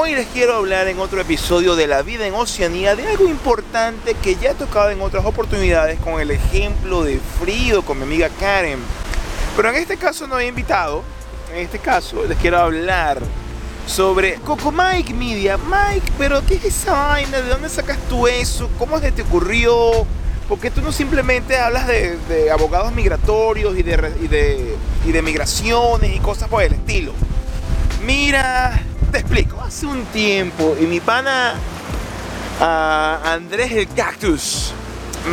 Hoy les quiero hablar en otro episodio de la vida en Oceanía de algo importante que ya he tocado en otras oportunidades con el ejemplo de frío con mi amiga Karen. Pero en este caso no he invitado, en este caso les quiero hablar sobre Coco Mike Media. Mike, pero ¿qué es esa vaina? ¿De dónde sacas tú eso? ¿Cómo se te ocurrió? ¿Por qué tú no simplemente hablas de, abogados migratorios y de, y, de, y de migraciones y cosas por el estilo? Mira, te explico. Hace un tiempo y mi pana Andrés el Cactus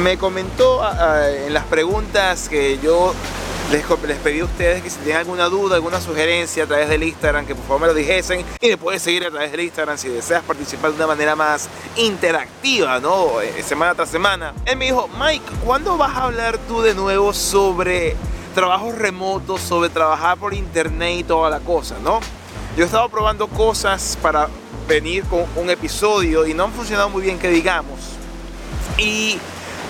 me comentó en las preguntas que yo les, les, pedí a ustedes que si tienen alguna duda, alguna sugerencia a través del Instagram, que por favor me lo dijesen y me puedes seguir a través del Instagram si deseas participar de una manera más interactiva, ¿no? Eh, semana tras semana. Él me dijo, Mike, ¿cuándo vas a hablar tú de nuevo sobre trabajos remotos, sobre trabajar por internet y toda la cosa, ¿no? Yo he estado probando cosas para venir con un episodio y no han funcionado muy bien que digamos. Y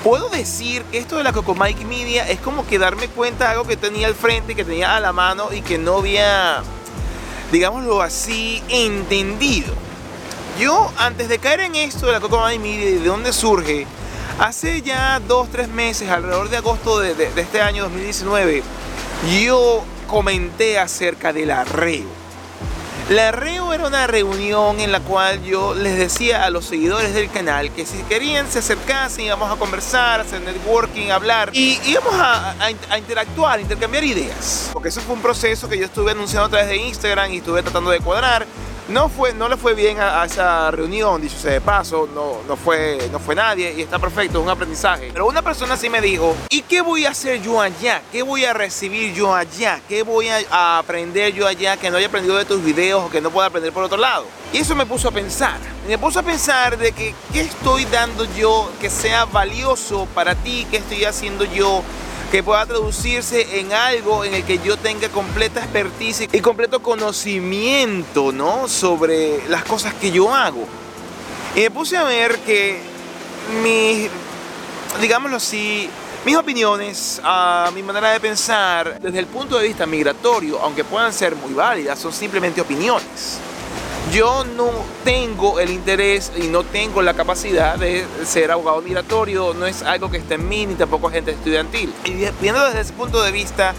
puedo decir que esto de la Coco Mike Media es como que darme cuenta de algo que tenía al frente, que tenía a la mano y que no había, digámoslo así, entendido. Yo, antes de caer en esto de la Coco Mike Media y de dónde surge, hace ya dos, tres meses, alrededor de agosto de, de este año 2019, yo comenté acerca del arreo la REO era una reunión en la cual yo les decía a los seguidores del canal que si querían se acercasen, íbamos a conversar, hacer networking, hablar y íbamos a, a, interactuar, intercambiar ideas. Porque eso fue un proceso que yo estuve anunciando a través de Instagram y estuve tratando de cuadrar no, fue, no le fue bien a, esa reunión, dicho sea de paso, no, no, fue, no fue nadie y está perfecto, es un aprendizaje. Pero una persona sí me dijo, ¿y qué voy a hacer yo allá? ¿Qué voy a recibir yo allá? ¿Qué voy a, aprender yo allá que no haya aprendido de tus videos o que no pueda aprender por otro lado? Y eso me puso a pensar. Me puso a pensar de que qué estoy dando yo que sea valioso para ti, qué estoy haciendo yo que pueda traducirse en algo en el que yo tenga completa expertise y completo conocimiento, ¿no? Sobre las cosas que yo hago. Y me puse a ver que mis, digámoslo así, mis opiniones, mi manera de pensar, desde el punto de vista migratorio, aunque puedan ser muy válidas, son simplemente opiniones yo no tengo el interés y no tengo la capacidad de ser abogado migratorio, no es algo que esté en mí ni tampoco gente estudiantil. Y viendo desde ese punto de vista,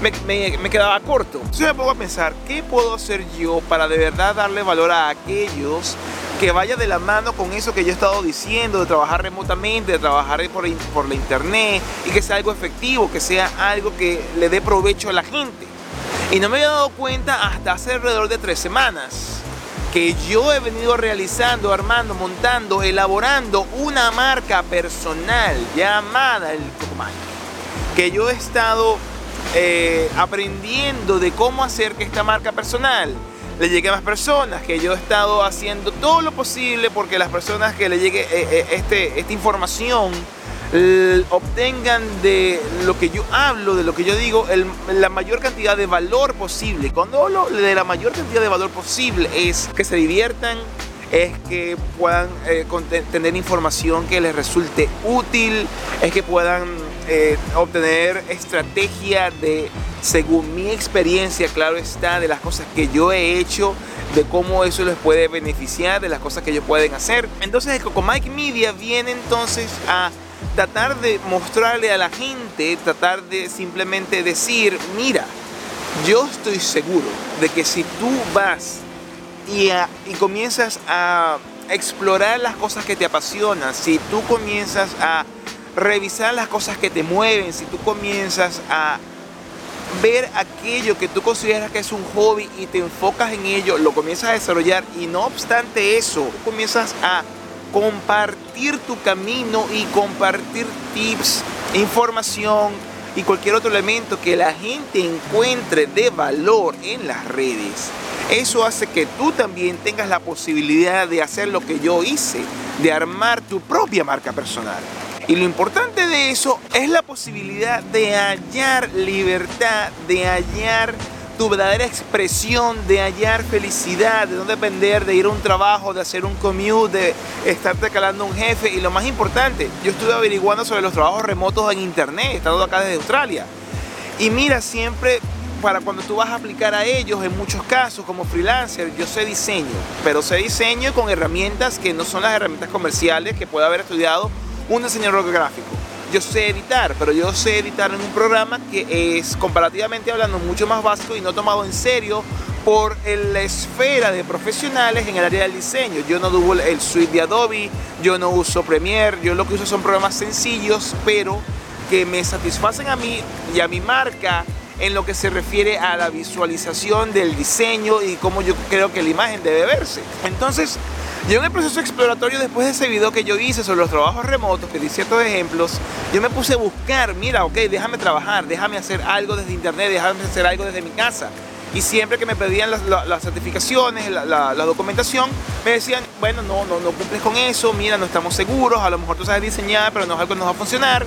me, quedaba corto. Entonces me pongo a pensar, ¿qué puedo hacer yo para de verdad darle valor a aquellos que vaya de la mano con eso que yo he estado diciendo, de trabajar remotamente, de trabajar por, por la internet y que sea algo efectivo, que sea algo que le dé provecho a la gente? Y no me había dado cuenta hasta hace alrededor de tres semanas que yo he venido realizando, armando, montando, elaborando una marca personal llamada el Cocomay. Que yo he estado eh, aprendiendo de cómo hacer que esta marca personal le llegue a más personas, que yo he estado haciendo todo lo posible porque las personas que le llegue eh, eh, este, esta información obtengan de lo que yo hablo, de lo que yo digo, la mayor cantidad de valor posible. Cuando hablo de la mayor cantidad de valor posible es que se diviertan, es que puedan eh, tener información que les resulte útil, es que puedan eh, obtener estrategia de, según mi experiencia, claro está, de las cosas que yo he hecho, de cómo eso les puede beneficiar, de las cosas que ellos pueden hacer. Entonces, Coco Mike Media viene entonces a tratar de mostrarle a la gente, tratar de simplemente decir, mira, yo estoy seguro de que si tú vas y, y comienzas a explorar las cosas que te apasionan, si tú comienzas a revisar las cosas que te mueven, si tú comienzas a ver aquello que tú consideras que es un hobby y te enfocas en ello, lo comienzas a desarrollar y no obstante eso, comienzas a compartir tu camino y compartir tips, información y cualquier otro elemento que la gente encuentre de valor en las redes. Eso hace que tú también tengas la posibilidad de hacer lo que yo hice, de armar tu propia marca personal. Y lo importante de eso es la posibilidad de hallar libertad, de hallar tu verdadera expresión de hallar felicidad, de no depender de ir a un trabajo, de hacer un commute, de estarte calando un jefe. Y lo más importante, yo estuve averiguando sobre los trabajos remotos en internet, estando acá desde Australia. Y mira, siempre para cuando tú vas a aplicar a ellos, en muchos casos como freelancer, yo sé diseño, pero sé diseño con herramientas que no son las herramientas comerciales que puede haber estudiado un diseñador gráfico. Yo sé editar, pero yo sé editar en un programa que es comparativamente hablando mucho más básico y no tomado en serio por la esfera de profesionales en el área del diseño. Yo no uso el suite de Adobe, yo no uso Premiere, yo lo que uso son programas sencillos, pero que me satisfacen a mí y a mi marca en lo que se refiere a la visualización del diseño y cómo yo creo que la imagen debe verse. Entonces, yo en el proceso exploratorio, después de ese video que yo hice sobre los trabajos remotos, que di ciertos ejemplos, yo me puse a buscar, mira, ok, déjame trabajar, déjame hacer algo desde internet, déjame hacer algo desde mi casa. Y siempre que me pedían las, certificaciones, la, documentación, me decían, bueno, no, no, no cumples con eso, mira, no estamos seguros, a lo mejor tú sabes diseñar, pero no es algo que nos va a funcionar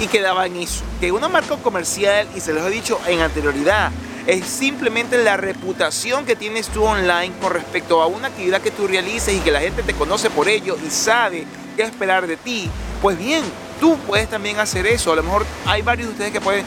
y quedaba en eso. Que una marca comercial, y se los he dicho en anterioridad, es simplemente la reputación que tienes tú online con respecto a una actividad que tú realices y que la gente te conoce por ello y sabe qué esperar de ti. Pues bien, tú puedes también hacer eso. A lo mejor hay varios de ustedes que pueden...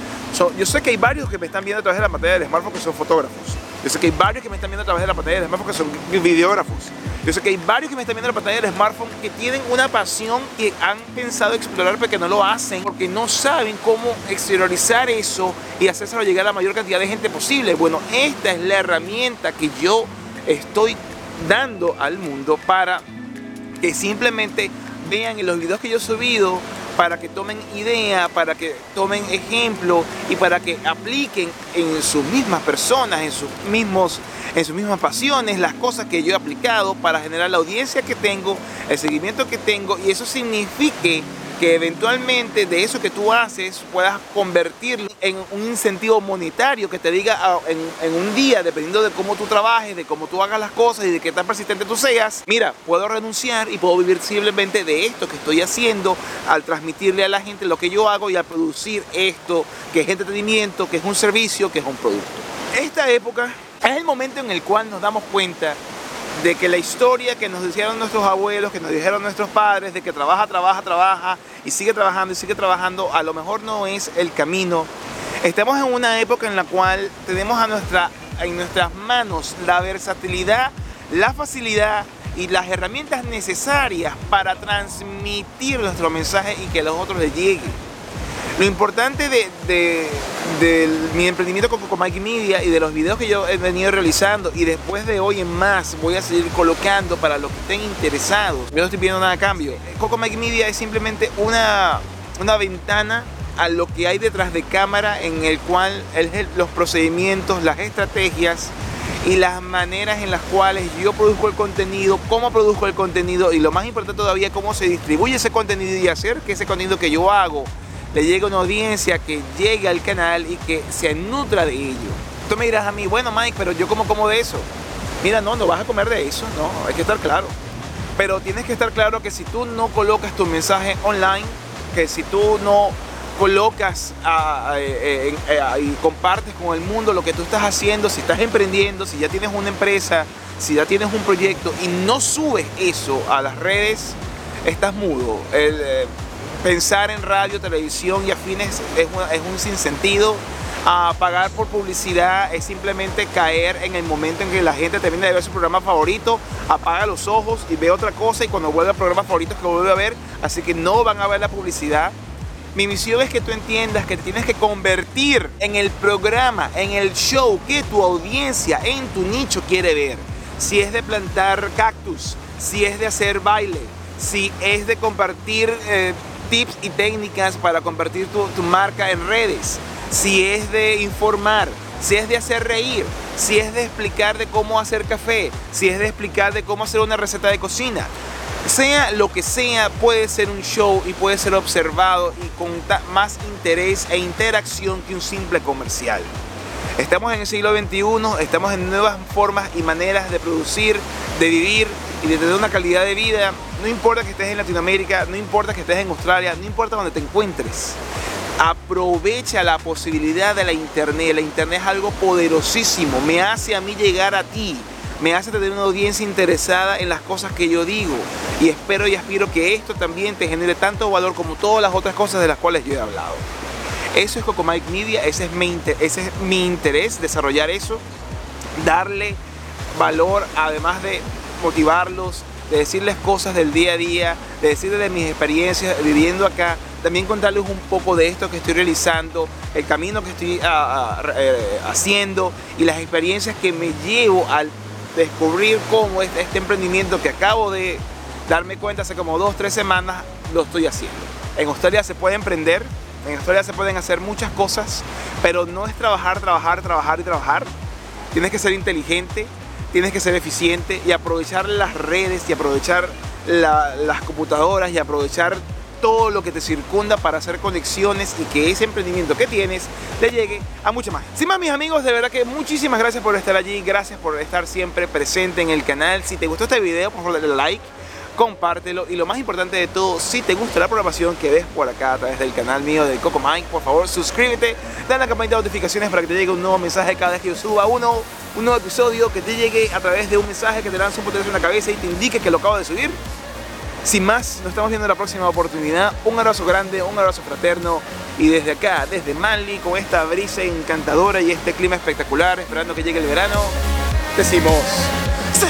yo sé que hay varios que me están viendo a través de la pantalla del smartphone que son fotógrafos. Yo sé que hay varios que me están viendo a través de la pantalla del smartphone que son videógrafos. Yo sé que hay varios que me están viendo en la pantalla del smartphone que tienen una pasión que han pensado explorar pero que no lo hacen porque no saben cómo exteriorizar eso y hacérselo llegar a la mayor cantidad de gente posible. Bueno, esta es la herramienta que yo estoy dando al mundo para que simplemente vean en los videos que yo he subido para que tomen idea, para que tomen ejemplo y para que apliquen en sus mismas personas, en sus mismos en sus mismas pasiones, las cosas que yo he aplicado para generar la audiencia que tengo, el seguimiento que tengo y eso signifique que eventualmente de eso que tú haces puedas convertirlo en un incentivo monetario que te diga ah, en, un día, dependiendo de cómo tú trabajes, de cómo tú hagas las cosas y de qué tan persistente tú seas, mira, puedo renunciar y puedo vivir simplemente de esto que estoy haciendo al transmitirle a la gente lo que yo hago y al producir esto, que es entretenimiento, que es un servicio, que es un producto. Esta época es el momento en el cual nos damos cuenta de que la historia que nos dijeron nuestros abuelos, que nos dijeron nuestros padres, de que trabaja, trabaja, trabaja y sigue trabajando y sigue trabajando, a lo mejor no es el camino. Estamos en una época en la cual tenemos a en nuestras manos la versatilidad, la facilidad y las herramientas necesarias para transmitir nuestro mensaje y que a los otros les llegue. Lo importante de, mi emprendimiento con Coco Mike Media y de los videos que yo he venido realizando y después de hoy en más voy a seguir colocando para los que estén interesados. Yo no estoy pidiendo nada a cambio. Coco Mike Media es simplemente una, ventana a lo que hay detrás de cámara en el cual los procedimientos, las estrategias y las maneras en las cuales yo produzco el contenido, cómo produzco el contenido y lo más importante todavía, cómo se distribuye ese contenido y hacer que ese contenido que yo hago le llegue una audiencia que llegue al canal y que se nutra de ello. Tú me dirás a mí, bueno Mike, pero yo como como de eso. Mira, no, no vas a comer de eso, no, hay que estar claro. Pero tienes que estar claro que si tú no colocas tu mensaje online, que si tú no colocas eh, eh, y compartes con el mundo lo que tú estás haciendo, si estás emprendiendo, si ya tienes una empresa, si ya tienes un proyecto y no subes eso a las redes, estás mudo. El, eh, pensar en radio, televisión y afines es, un sinsentido. A pagar por publicidad es simplemente caer en el momento en que la gente termina de ver su programa favorito, apaga los ojos y ve otra cosa y cuando vuelve al programa favorito es que vuelve a ver, así que no van a ver la publicidad. Mi misión es que tú entiendas que tienes que convertir en el programa, en el show que tu audiencia en tu nicho quiere ver. Si es de plantar cactus, si es de hacer baile, si es de compartir eh, tips y técnicas para convertir tu, marca en redes, si es de informar, si es de hacer reír, si es de explicar de cómo hacer café, si es de explicar de cómo hacer una receta de cocina. Sea lo que sea, puede ser un show y puede ser observado y con más interés e interacción que un simple comercial. Estamos en el siglo XXI, estamos en nuevas formas y maneras de producir, de vivir y de tener una calidad de vida no importa que estés en Latinoamérica, no importa que estés en Australia, no importa donde te encuentres. Aprovecha la posibilidad de la internet. La internet es algo poderosísimo. Me hace a mí llegar a ti. Me hace tener una audiencia interesada en las cosas que yo digo. Y espero y aspiro que esto también te genere tanto valor como todas las otras cosas de las cuales yo he hablado. Eso es Coco Mike Media, ese ese es mi interés, desarrollar eso, darle valor, además de motivarlos, de decirles cosas del día a día, de decirles de mis experiencias viviendo acá, también contarles un poco de esto que estoy realizando, el camino que estoy ah, ah, eh, haciendo y las experiencias que me llevo al descubrir cómo este, este emprendimiento que acabo de darme cuenta hace como dos, tres semanas, lo estoy haciendo. En Australia se puede emprender, en Australia se pueden hacer muchas cosas, pero no es trabajar, trabajar, trabajar y trabajar. Tienes que ser inteligente, tienes que ser eficiente y aprovechar las redes y aprovechar las computadoras y aprovechar todo lo que te circunda para hacer conexiones y que ese emprendimiento que tienes te llegue a mucho más. Sin más mis amigos, de verdad que muchísimas gracias por estar allí, gracias por estar siempre presente en el canal. Si te gustó este video, por favor dale like compártelo y lo más importante de todo, si te gusta la programación que ves por acá a través del canal mío de Coco Mike, por favor suscríbete, dale la campanita de notificaciones para que te llegue un nuevo mensaje cada vez que yo suba uno, un nuevo episodio, que te llegue a través de un mensaje que te lanza un potencial en la cabeza y te indique que lo acabo de subir. Sin más, nos estamos viendo en la próxima oportunidad. Un abrazo grande, un abrazo fraterno. Y desde acá, desde Mali, con esta brisa encantadora y este clima espectacular, esperando que llegue el verano, decimos... ¡Se